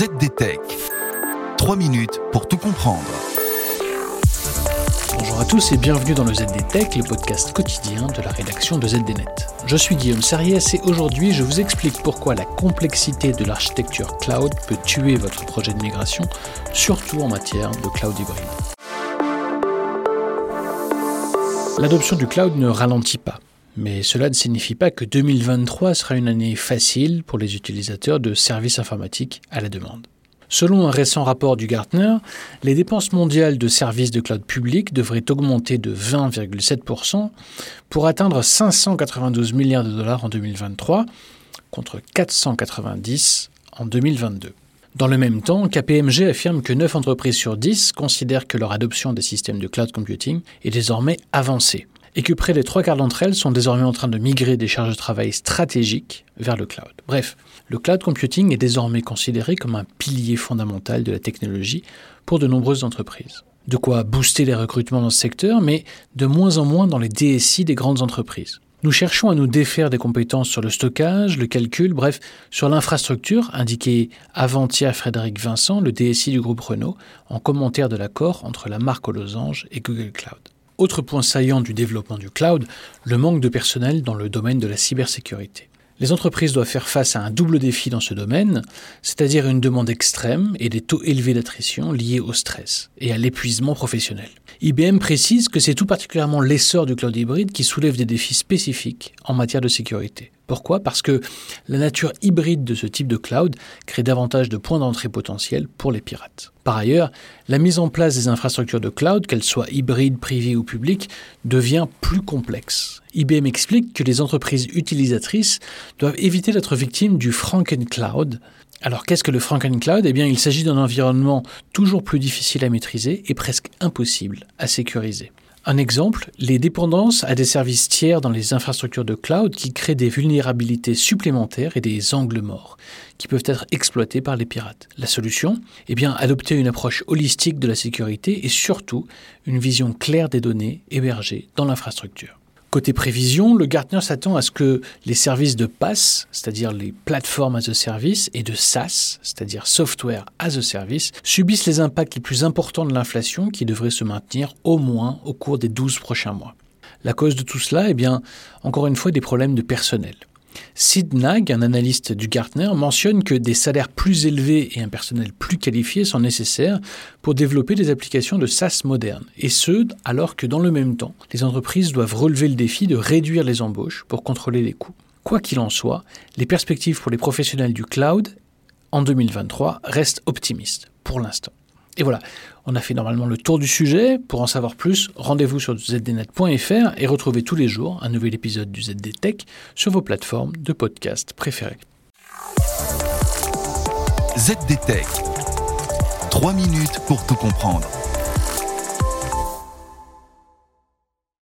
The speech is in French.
ZDTech. 3 minutes pour tout comprendre. Bonjour à tous et bienvenue dans le ZDTech, le podcast quotidien de la rédaction de ZDNet. Je suis Guillaume Sariès et aujourd'hui je vous explique pourquoi la complexité de l'architecture cloud peut tuer votre projet de migration, surtout en matière de cloud hybride. L'adoption du cloud ne ralentit pas. Mais cela ne signifie pas que 2023 sera une année facile pour les utilisateurs de services informatiques à la demande. Selon un récent rapport du Gartner, les dépenses mondiales de services de cloud public devraient augmenter de 20,7% pour atteindre 592 milliards de dollars en 2023 contre 490 en 2022. Dans le même temps, KPMG affirme que 9 entreprises sur 10 considèrent que leur adoption des systèmes de cloud computing est désormais avancée et que près des trois quarts d'entre elles sont désormais en train de migrer des charges de travail stratégiques vers le cloud. Bref, le cloud computing est désormais considéré comme un pilier fondamental de la technologie pour de nombreuses entreprises. De quoi booster les recrutements dans ce secteur, mais de moins en moins dans les DSI des grandes entreprises. Nous cherchons à nous défaire des compétences sur le stockage, le calcul, bref, sur l'infrastructure, indiqué avant-hier Frédéric Vincent, le DSI du groupe Renault, en commentaire de l'accord entre la marque aux losanges et Google Cloud. Autre point saillant du développement du cloud, le manque de personnel dans le domaine de la cybersécurité. Les entreprises doivent faire face à un double défi dans ce domaine, c'est-à-dire une demande extrême et des taux élevés d'attrition liés au stress et à l'épuisement professionnel. IBM précise que c'est tout particulièrement l'essor du cloud hybride qui soulève des défis spécifiques en matière de sécurité. Pourquoi? Parce que la nature hybride de ce type de cloud crée davantage de points d'entrée potentiels pour les pirates. Par ailleurs, la mise en place des infrastructures de cloud, qu'elles soient hybrides, privées ou publiques, devient plus complexe. IBM explique que les entreprises utilisatrices doivent éviter d'être victimes du Franken-Cloud. Alors qu'est-ce que le Franken-Cloud? Eh bien, il s'agit d'un environnement toujours plus difficile à maîtriser et presque impossible à sécuriser. Un exemple, les dépendances à des services tiers dans les infrastructures de cloud qui créent des vulnérabilités supplémentaires et des angles morts qui peuvent être exploités par les pirates. La solution? Eh bien, adopter une approche holistique de la sécurité et surtout une vision claire des données hébergées dans l'infrastructure. Côté prévision, le Gartner s'attend à ce que les services de PaaS, c'est-à-dire les plateformes as a service, et de SaaS, c'est-à-dire software as a service, subissent les impacts les plus importants de l'inflation qui devrait se maintenir au moins au cours des 12 prochains mois. La cause de tout cela, eh bien, encore une fois, des problèmes de personnel. Sid Nag, un analyste du Gartner, mentionne que des salaires plus élevés et un personnel plus qualifié sont nécessaires pour développer des applications de SaaS modernes, et ce, alors que dans le même temps, les entreprises doivent relever le défi de réduire les embauches pour contrôler les coûts. Quoi qu'il en soit, les perspectives pour les professionnels du cloud en 2023 restent optimistes pour l'instant. Et voilà, on a fait normalement le tour du sujet. Pour en savoir plus, rendez-vous sur zdnet.fr et retrouvez tous les jours un nouvel épisode du ZDTech sur vos plateformes de podcast préférées. ZDTech. 3 minutes pour tout comprendre.